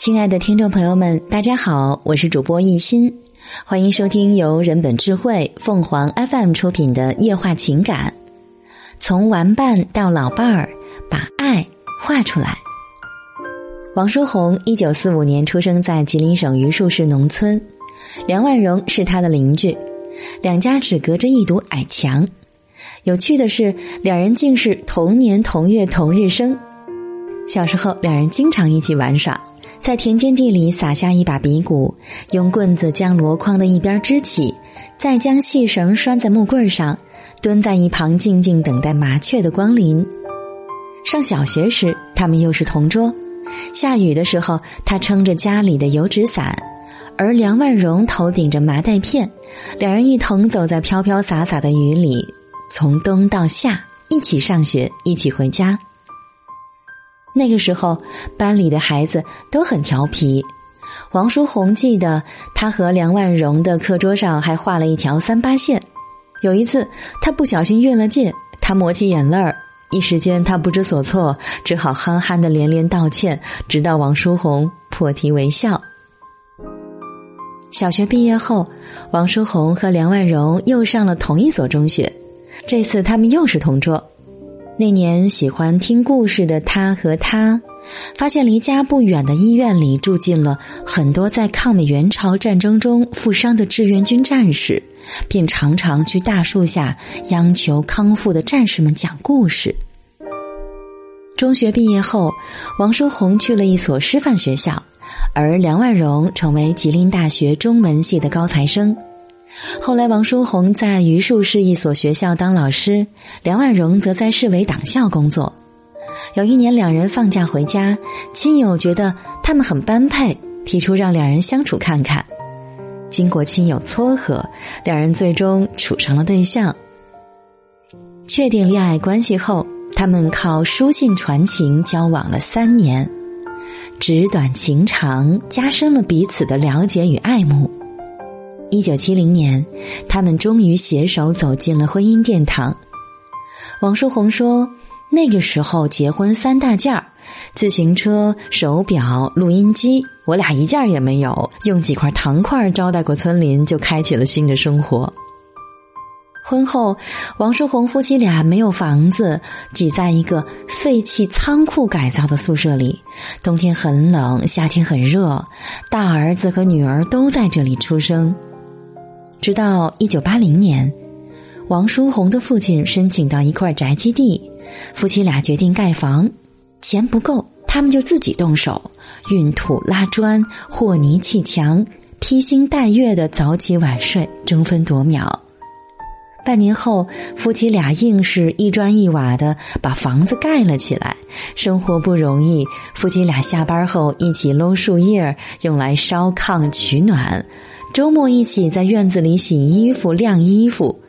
亲爱的听众朋友们，大家好，我是主播一心，欢迎收听由人本智慧凤凰 FM 出品的夜话情感。从玩伴到老伴儿，把爱画出来。王书红一九四五年出生在吉林省榆树市农村，梁万荣是他的邻居，两家只隔着一堵矮墙。有趣的是，两人竟是同年同月同日生。小时候，两人经常一起玩耍。在田间地里撒下一把鼻骨，用棍子将箩筐的一边支起，再将细绳拴在木棍上，蹲在一旁静静等待麻雀的光临。上小学时，他们又是同桌。下雨的时候，他撑着家里的油纸伞，而梁万荣头顶着麻袋片，两人一同走在飘飘洒洒的雨里，从冬到夏，一起上学，一起回家。那个时候，班里的孩子都很调皮。王书红记得，他和梁万荣的课桌上还画了一条三八线。有一次，他不小心越了界，他抹起眼泪儿，一时间他不知所措，只好憨憨的连连道歉，直到王书红破涕为笑。小学毕业后，王书红和梁万荣又上了同一所中学，这次他们又是同桌。那年喜欢听故事的他和他，发现离家不远的医院里住进了很多在抗美援朝战争中负伤的志愿军战士，便常常去大树下央求康复的战士们讲故事。中学毕业后，王书红去了一所师范学校，而梁万荣成为吉林大学中文系的高材生。后来，王书红在榆树市一所学校当老师，梁万荣则在市委党校工作。有一年，两人放假回家，亲友觉得他们很般配，提出让两人相处看看。经过亲友撮合，两人最终处成了对象。确定恋爱关系后，他们靠书信传情交往了三年，纸短情长，加深了彼此的了解与爱慕。一九七零年，他们终于携手走进了婚姻殿堂。王书红说：“那个时候结婚三大件儿，自行车、手表、录音机，我俩一件儿也没有，用几块糖块招待过村邻，就开启了新的生活。”婚后，王书红夫妻俩没有房子，挤在一个废弃仓库改造的宿舍里，冬天很冷，夏天很热，大儿子和女儿都在这里出生。直到一九八零年，王书红的父亲申请到一块宅基地，夫妻俩决定盖房，钱不够，他们就自己动手，运土拉砖、和泥砌墙，披星戴月的早起晚睡，争分夺秒。半年后，夫妻俩硬是一砖一瓦的把房子盖了起来。生活不容易，夫妻俩下班后一起搂树叶，用来烧炕取暖。周末一起在院子里洗衣服、晾衣服，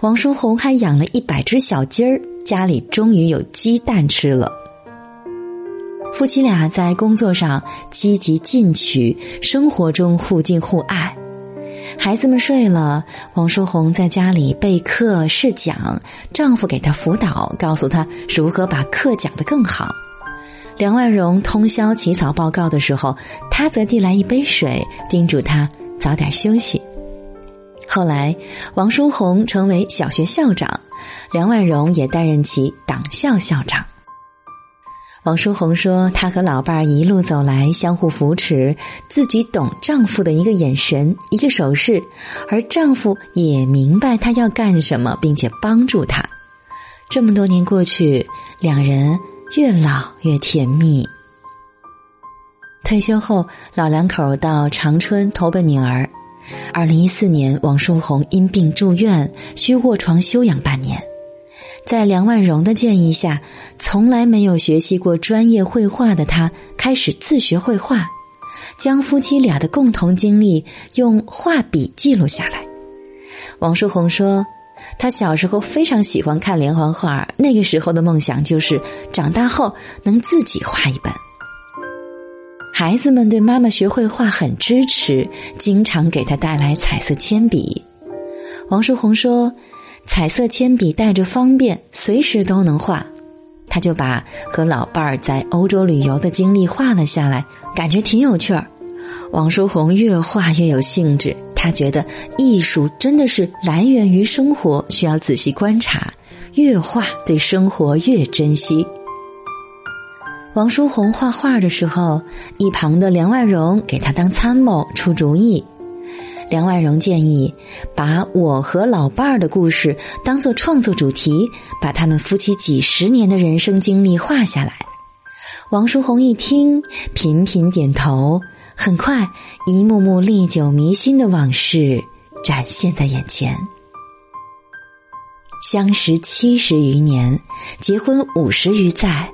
王书红还养了一百只小鸡儿，家里终于有鸡蛋吃了。夫妻俩在工作上积极进取，生活中互敬互爱。孩子们睡了，王书红在家里备课试讲，丈夫给她辅导，告诉她如何把课讲得更好。梁万荣通宵起草报告的时候，他则递来一杯水，叮嘱他。早点休息。后来，王书红成为小学校长，梁万荣也担任起党校校长。王书红说：“他和老伴儿一路走来，相互扶持，自己懂丈夫的一个眼神、一个手势，而丈夫也明白他要干什么，并且帮助他。这么多年过去，两人越老越甜蜜。”退休后，老两口到长春投奔女儿。二零一四年，王树红因病住院，需卧床休养半年。在梁万荣的建议下，从来没有学习过专业绘画的他开始自学绘画，将夫妻俩的共同经历用画笔记录下来。王书红说：“他小时候非常喜欢看连环画，那个时候的梦想就是长大后能自己画一本。”孩子们对妈妈学绘画很支持，经常给她带来彩色铅笔。王书红说：“彩色铅笔带着方便，随时都能画。”他就把和老伴儿在欧洲旅游的经历画了下来，感觉挺有趣儿。王书红越画越有兴致，他觉得艺术真的是来源于生活，需要仔细观察，越画对生活越珍惜。王书红画画的时候，一旁的梁万荣给他当参谋出主意。梁万荣建议，把我和老伴儿的故事当做创作主题，把他们夫妻几十年的人生经历画下来。王书红一听，频频点头。很快，一幕幕历久弥新的往事展现在眼前。相识七十余年，结婚五十余载，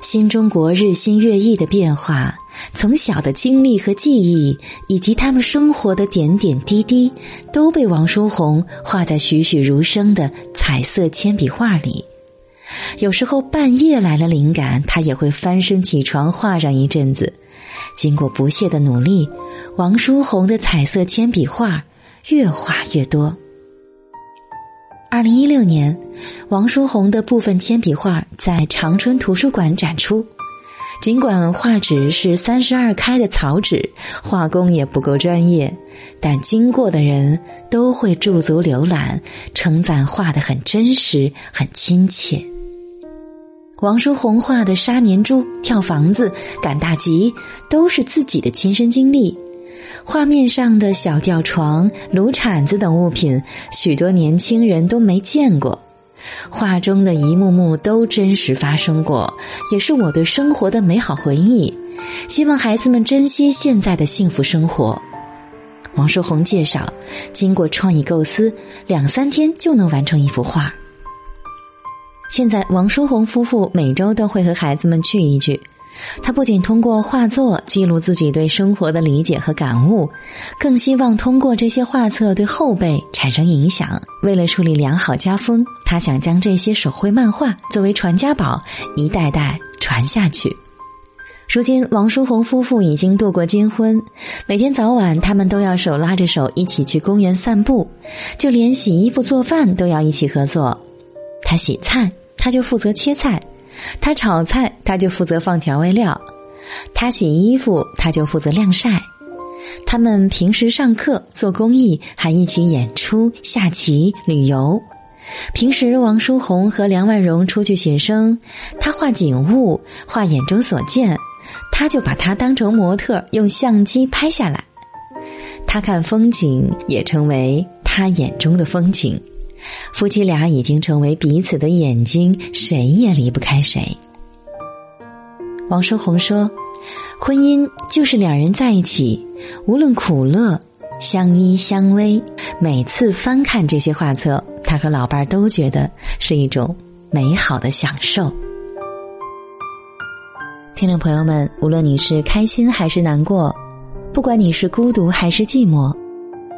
新中国日新月异的变化。从小的经历和记忆，以及他们生活的点点滴滴，都被王书红画在栩栩如生的彩色铅笔画里。有时候半夜来了灵感，他也会翻身起床画上一阵子。经过不懈的努力，王书红的彩色铅笔画越画越多。二零一六年，王书红的部分铅笔画在长春图书馆展出。尽管画纸是三十二开的草纸，画工也不够专业，但经过的人都会驻足浏览，称赞画的很真实、很亲切。王书红画的杀年猪、跳房子、赶大集，都是自己的亲身经历。画面上的小吊床、炉铲子等物品，许多年轻人都没见过。画中的一幕幕都真实发生过，也是我对生活的美好回忆。希望孩子们珍惜现在的幸福生活。王书红介绍，经过创意构思，两三天就能完成一幅画。现在，王书红夫妇每周都会和孩子们聚一聚。他不仅通过画作记录自己对生活的理解和感悟，更希望通过这些画册对后辈产生影响。为了树立良好家风，他想将这些手绘漫画作为传家宝，一代代传下去。如今，王书红夫妇已经度过金婚，每天早晚他们都要手拉着手一起去公园散步，就连洗衣服、做饭都要一起合作。他洗菜，他就负责切菜。他炒菜，他就负责放调味料；他洗衣服，他就负责晾晒。他们平时上课、做公益，还一起演出、下棋、旅游。平时王书红和梁万荣出去写生，他画景物，画眼中所见，他就把它当成模特，用相机拍下来。他看风景，也成为他眼中的风景。夫妻俩已经成为彼此的眼睛，谁也离不开谁。王书红说：“婚姻就是两人在一起，无论苦乐，相依相偎。每次翻看这些画册，他和老伴儿都觉得是一种美好的享受。”听众朋友们，无论你是开心还是难过，不管你是孤独还是寂寞。